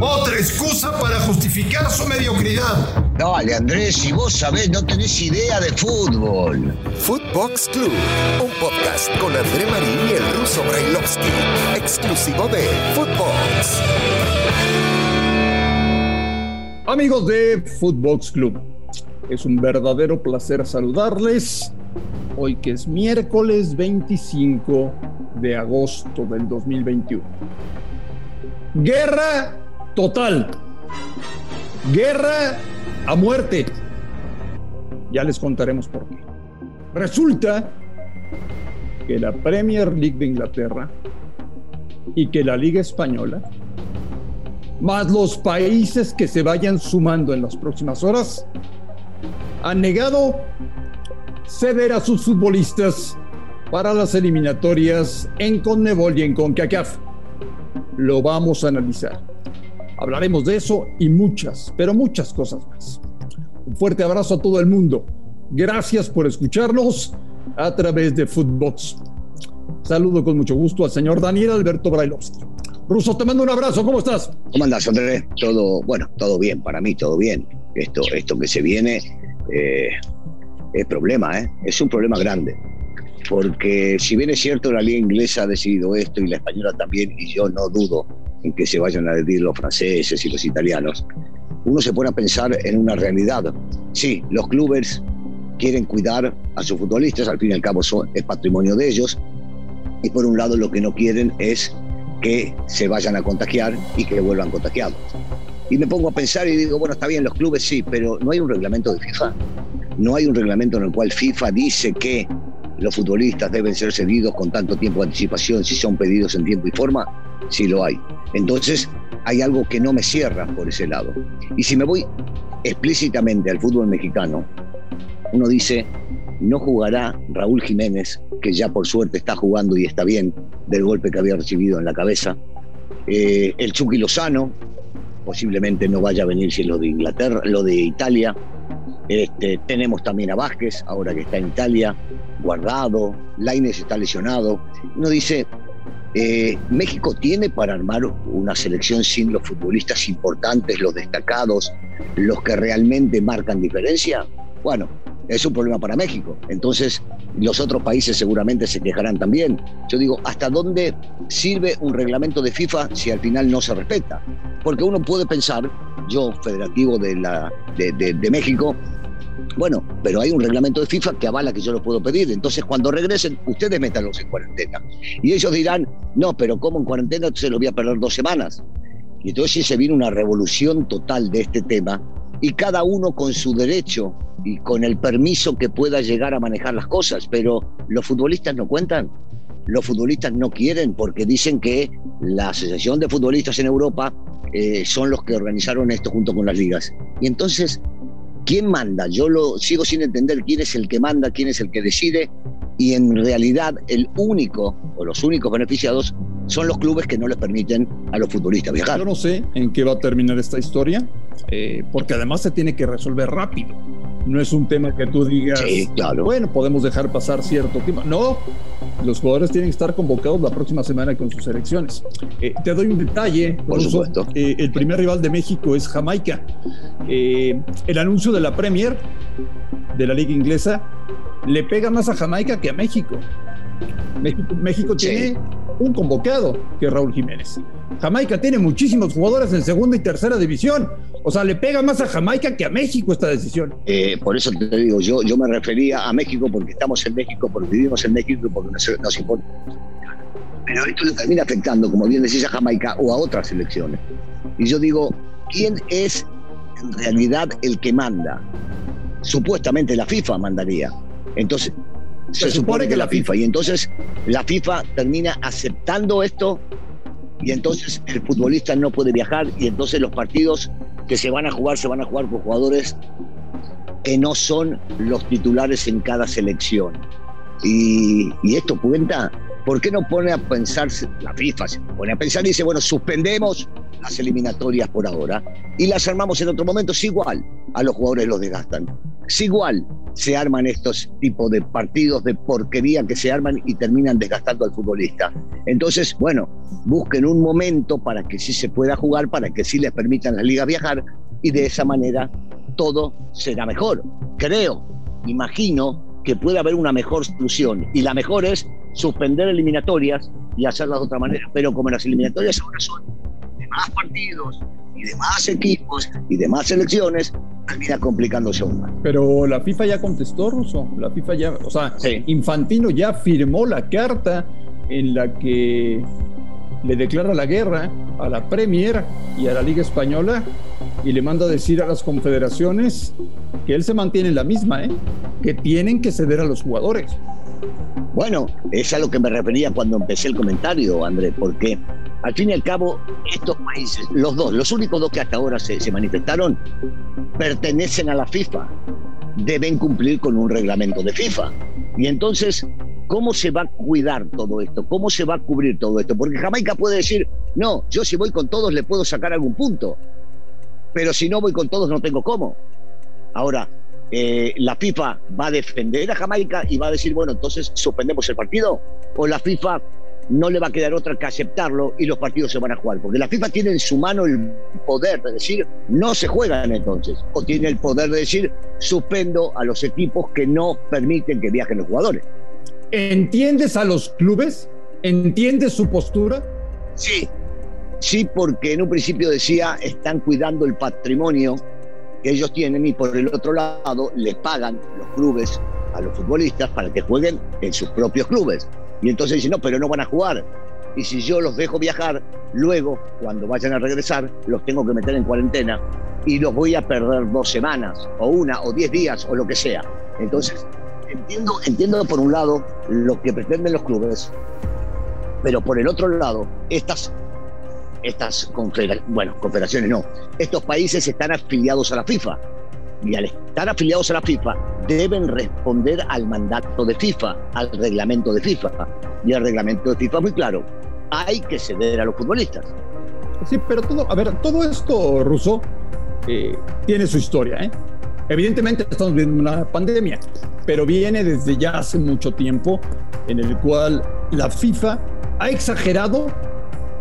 Otra excusa para justificar su mediocridad. Dale, Andrés, si vos sabés, no tenés idea de fútbol. Footbox Club, un podcast con André Marín y el ruso Brailovsky, exclusivo de Footbox. Amigos de Footbox Club, es un verdadero placer saludarles hoy que es miércoles 25 de agosto del 2021. Guerra total. Guerra a muerte. Ya les contaremos por qué. Resulta que la Premier League de Inglaterra y que la Liga Española, más los países que se vayan sumando en las próximas horas, han negado ceder a sus futbolistas para las eliminatorias en Conmebol y en CONCACAF. Lo vamos a analizar. Hablaremos de eso y muchas, pero muchas cosas más. Un fuerte abrazo a todo el mundo. Gracias por escucharnos a través de Footbox. Saludo con mucho gusto al señor Daniel Alberto Brailovsky. Ruso, te mando un abrazo. ¿Cómo estás? ¿Cómo andás, Andrés? Todo, bueno, todo bien, para mí todo bien. Esto, esto que se viene eh, es problema, ¿eh? es un problema grande. Porque si bien es cierto, la liga inglesa ha decidido esto y la española también, y yo no dudo en que se vayan a decidir los franceses y los italianos, uno se pone a pensar en una realidad. Sí, los clubes quieren cuidar a sus futbolistas, al fin y al cabo son, es patrimonio de ellos, y por un lado lo que no quieren es que se vayan a contagiar y que vuelvan contagiados. Y me pongo a pensar y digo, bueno, está bien, los clubes sí, pero no hay un reglamento de FIFA. No hay un reglamento en el cual FIFA dice que los futbolistas deben ser cedidos con tanto tiempo de anticipación si son pedidos en tiempo y forma. Sí lo hay. Entonces, hay algo que no me cierra por ese lado. Y si me voy explícitamente al fútbol mexicano, uno dice, no jugará Raúl Jiménez, que ya por suerte está jugando y está bien del golpe que había recibido en la cabeza. Eh, el Chucky Lozano, posiblemente no vaya a venir si es lo de Inglaterra, lo de Italia. Este, tenemos también a Vázquez, ahora que está en Italia, guardado, Laines está lesionado. Uno dice, eh, México tiene para armar una selección sin los futbolistas importantes, los destacados, los que realmente marcan diferencia. Bueno, es un problema para México. Entonces, los otros países seguramente se quejarán también. Yo digo, ¿hasta dónde sirve un reglamento de FIFA si al final no se respeta? Porque uno puede pensar, yo, federativo de, la, de, de, México, bueno, pero hay un reglamento de FIFA que avala que yo lo puedo pedir. Entonces, cuando regresen, ustedes métanlos en cuarentena. Y ellos dirán, no, pero ¿cómo en cuarentena? se lo voy a perder dos semanas. Y entonces se viene una revolución total de este tema y cada uno con su derecho y con el permiso que pueda llegar a manejar las cosas, pero los futbolistas no cuentan. Los futbolistas no quieren porque dicen que la Asociación de Futbolistas en Europa eh, son los que organizaron esto junto con las ligas. Y entonces, ¿quién manda? Yo lo sigo sin entender quién es el que manda, quién es el que decide. Y en realidad el único o los únicos beneficiados son los clubes que no les permiten a los futbolistas viajar. Yo no sé en qué va a terminar esta historia, eh, porque además se tiene que resolver rápido. No es un tema que tú digas, sí, claro. bueno, podemos dejar pasar cierto tiempo. No, los jugadores tienen que estar convocados la próxima semana con sus selecciones. Eh, te doy un detalle. Por supuesto. Eh, el primer rival de México es Jamaica. el anuncio de la Premier, de la Liga Inglesa, le pega más a Jamaica que a México. México, México tiene un convocado, que Raúl Jiménez. Jamaica tiene muchísimos jugadores en segunda y tercera división. O sea, le pega más a Jamaica que a México esta decisión. Eh, por eso te digo, yo, yo me refería a México porque estamos en México, porque vivimos en México y porque nos, nos importa. Pero esto le termina afectando, como bien decís, a Jamaica o a otras selecciones. Y yo digo, ¿quién es en realidad el que manda? Supuestamente la FIFA mandaría. Entonces, se, supone, que la FIFA. Y entonces la FIFA termina aceptando esto y entonces el futbolista no puede viajar y entonces los partidos que se van a jugar se van a jugar con jugadores que no son los titulares en cada selección. Y, y esto cuenta, ¿por qué no pone a pensar, la FIFA se pone a pensar y dice, bueno, suspendemos las eliminatorias por ahora y las armamos en otro momento, es igual, a los jugadores los desgastan. Si igual se arman estos tipos de partidos de porquería que se arman y terminan desgastando al futbolista. Entonces, bueno, busquen un momento para que sí se pueda jugar, para que sí les permitan a las ligas viajar y de esa manera todo será mejor. Creo, imagino que puede haber una mejor solución y la mejor es suspender eliminatorias y hacerlas de otra manera. Pero como las eliminatorias ahora son de más partidos y de más equipos y de más selecciones, termina complicándose aún más. Pero la FIFA ya contestó, Russo. La FIFA ya, o sea, Infantino ya firmó la carta en la que le declara la guerra a la Premier y a la Liga Española y le manda a decir a las confederaciones que él se mantiene en la misma, ¿eh? que tienen que ceder a los jugadores. Bueno, es a lo que me refería cuando empecé el comentario, André, porque al fin y al cabo, estos países, los dos, los únicos dos que hasta ahora se, manifestaron, pertenecen a la FIFA, deben cumplir con un reglamento de FIFA. Y entonces, ¿cómo se va a cuidar todo esto? ¿Cómo se va a cubrir todo esto? Porque Jamaica puede decir, no, yo si voy con todos le puedo sacar algún punto, pero si no voy con todos no tengo cómo. Ahora, eh, la FIFA va a defender a Jamaica y va a decir, bueno, entonces suspendemos el partido, o la FIFA no le va a quedar otra que aceptarlo y los partidos se van a jugar, porque la FIFA tiene en su mano el poder de decir, no se juegan entonces, o tiene el poder de decir, suspendo a los equipos que no permiten que viajen los jugadores. ¿Entiendes a los clubes? ¿Entiendes su postura? Sí, sí, porque en un principio decía, están cuidando el patrimonio que ellos tienen y por el otro lado les pagan los clubes a los futbolistas para que jueguen en sus propios clubes. Y entonces dicen, no, pero no van a jugar. Y si yo los dejo viajar, luego, cuando vayan a regresar, los tengo que meter en cuarentena y los voy a perder dos semanas, o una, o diez días, o lo que sea. Entonces, entiendo, entiendo por un lado lo que pretenden los clubes, pero por el otro lado, estas estas bueno, confederaciones no, estos países están afiliados a la FIFA y al estar afiliados a la FIFA deben responder al mandato de FIFA, al reglamento de FIFA. Y el reglamento de FIFA es muy claro, hay que ceder a los futbolistas. Sí, pero todo, a ver, todo esto, Russo, eh, tiene su historia. ¿eh? Evidentemente estamos viendo una pandemia, pero viene desde ya hace mucho tiempo en el cual la FIFA ha exagerado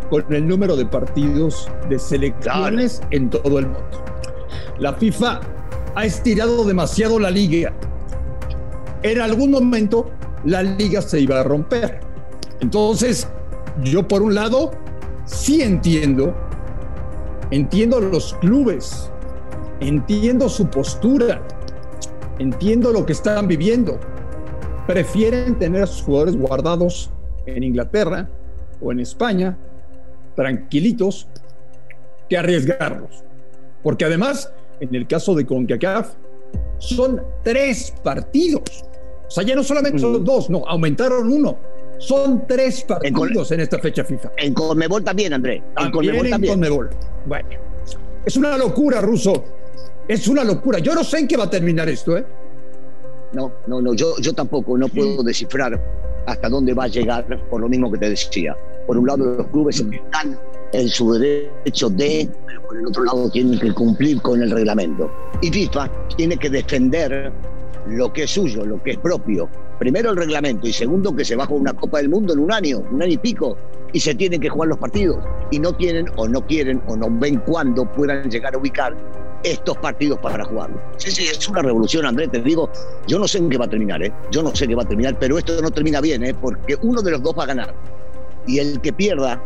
con el número de partidos de selecciones en todo el mundo. La FIFA ha estirado demasiado la liga. En algún momento la liga se iba a romper. Entonces, yo por un lado sí entiendo, entiendo los clubes, entiendo su postura, entiendo lo que están viviendo. Prefieren tener a sus jugadores guardados en Inglaterra o en España tranquilitos que arriesgarlos. Porque además, en el caso de CONCACAF, son tres partidos. O sea, ya no solamente son dos, no, aumentaron uno. Son tres partidos en, esta fecha FIFA. En Conmebol también, André. En Conmebol también. Conmebol. Bueno, es una locura, Ruso. Es una locura. Yo no sé en qué va a terminar esto, ¿eh? No, no, no, yo, yo tampoco no puedo descifrar hasta dónde va a llegar, por lo mismo que te decía. Por un lado, los clubes están en su derecho de, pero por el otro lado tienen que cumplir con el reglamento. Y FIFA tiene que defender lo que es suyo, lo que es propio. Primero el reglamento y segundo que se baja una Copa del Mundo en un año, un año y pico, y se tienen que jugar los partidos. Y no tienen o no quieren o no ven cuándo puedan llegar a ubicar estos partidos para jugarlo. Sí, sí, es una revolución, Andrés, te digo, yo no sé en qué va a terminar, ¿eh? yo no sé qué va a terminar, pero esto no termina bien, ¿eh? porque uno de los dos va a ganar. Y el que pierda,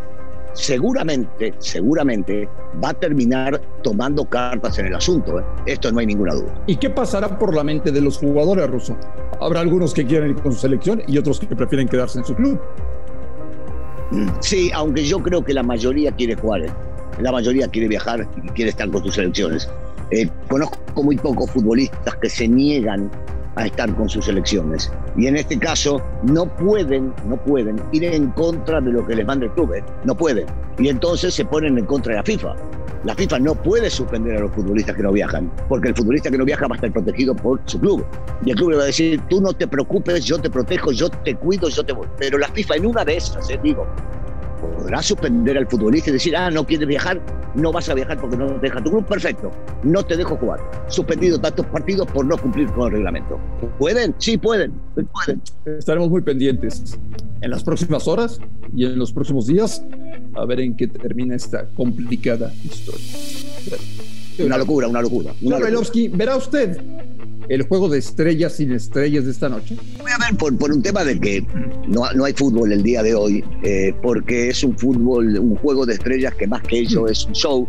seguramente, seguramente va a terminar tomando cartas en el asunto. ¿eh? Esto no hay ninguna duda. ¿Y qué pasará por la mente de los jugadores, Russo? Habrá algunos que quieren ir con su selección y otros que prefieren quedarse en su club. Sí, aunque yo creo que la mayoría quiere jugar. ¿eh? La mayoría quiere viajar y quiere estar con sus selecciones. Eh, conozco muy pocos futbolistas que se niegan a estar con sus selecciones. Y en este caso no pueden, no pueden ir en contra de lo que les manda el club, ¿eh? no pueden. Y entonces se ponen en contra de la FIFA. La FIFA no puede suspender a los futbolistas que no viajan, porque el futbolista que no viaja va a estar protegido por su club. Y el club le va a decir, tú no te preocupes, yo te protejo, yo te cuido, yo te voy. Pero la FIFA en una de esas, eh, digo, podrá suspender al futbolista y decir, ah, no quiere viajar, no vas a viajar porque no te deja tu club, perfecto, no te dejo jugar. Suspendido tantos partidos por no cumplir con el reglamento. ¿Pueden? Sí, pueden, pueden. Estaremos muy pendientes en las próximas horas y en los próximos días a ver en qué termina esta complicada historia. Una locura, una locura. Una ¿verá usted el juego de estrellas sin estrellas de esta noche? A ver por, un tema de que no, no, hay fútbol el día de hoy, eh, porque es un fútbol, un juego de estrellas que más que eso es un show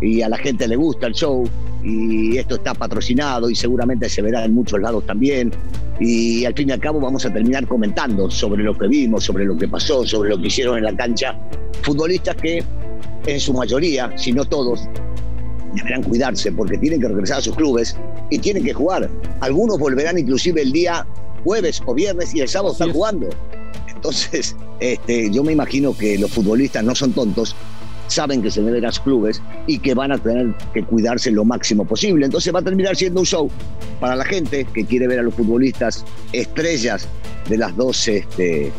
y a la gente le gusta el show y esto está patrocinado y seguramente se verá en muchos lados también y al fin y al cabo vamos a terminar comentando sobre lo que vimos, sobre lo que pasó, sobre lo que hicieron en la cancha futbolistas que en su mayoría, si no todos, deberán cuidarse porque tienen que regresar a sus clubes y tienen que jugar. Algunos volverán inclusive el día jueves o viernes y el sábado están jugando. Entonces, este, yo me imagino que los futbolistas no son tontos, saben que se deben a sus clubes y que van a tener que cuidarse lo máximo posible. Entonces va a terminar siendo un show para la gente que quiere ver a los futbolistas estrellas de las dos, este,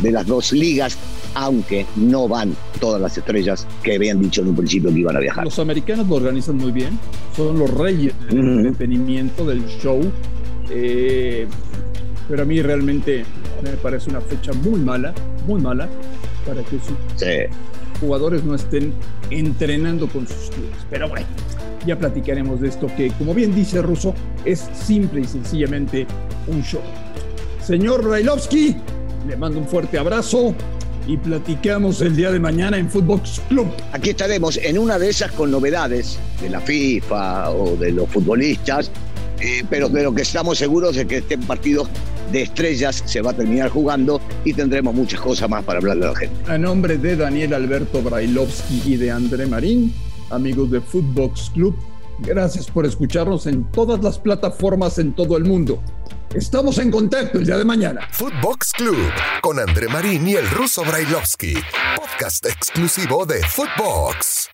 de las dos ligas aunque no van todas las estrellas que habían dicho en un principio que iban a viajar. Los americanos lo organizan muy bien, son los reyes del entretenimiento, del show, eh, pero a mí realmente me parece una fecha muy mala, muy mala, para que sus jugadores no estén entrenando con sus clubes. Pero bueno, ya platicaremos de esto que, como bien dice Russo, es simple y sencillamente un show. Señor Railovsky, le mando un fuerte abrazo y platicamos el día de mañana en Footbox Club. Aquí estaremos en una de esas con novedades de la FIFA o de los futbolistas, eh, pero de lo que estamos seguros es que este partido de estrellas se va a terminar jugando y tendremos muchas cosas más para hablarle a la gente. A nombre de Daniel Alberto Brailovsky y de André Marín, amigos de Footbox Club, gracias por escucharnos en todas las plataformas en todo el mundo. Estamos en contacto el día de mañana. Footbox Club con André Marín y el ruso Brailovsky. Podcast exclusivo de Footbox.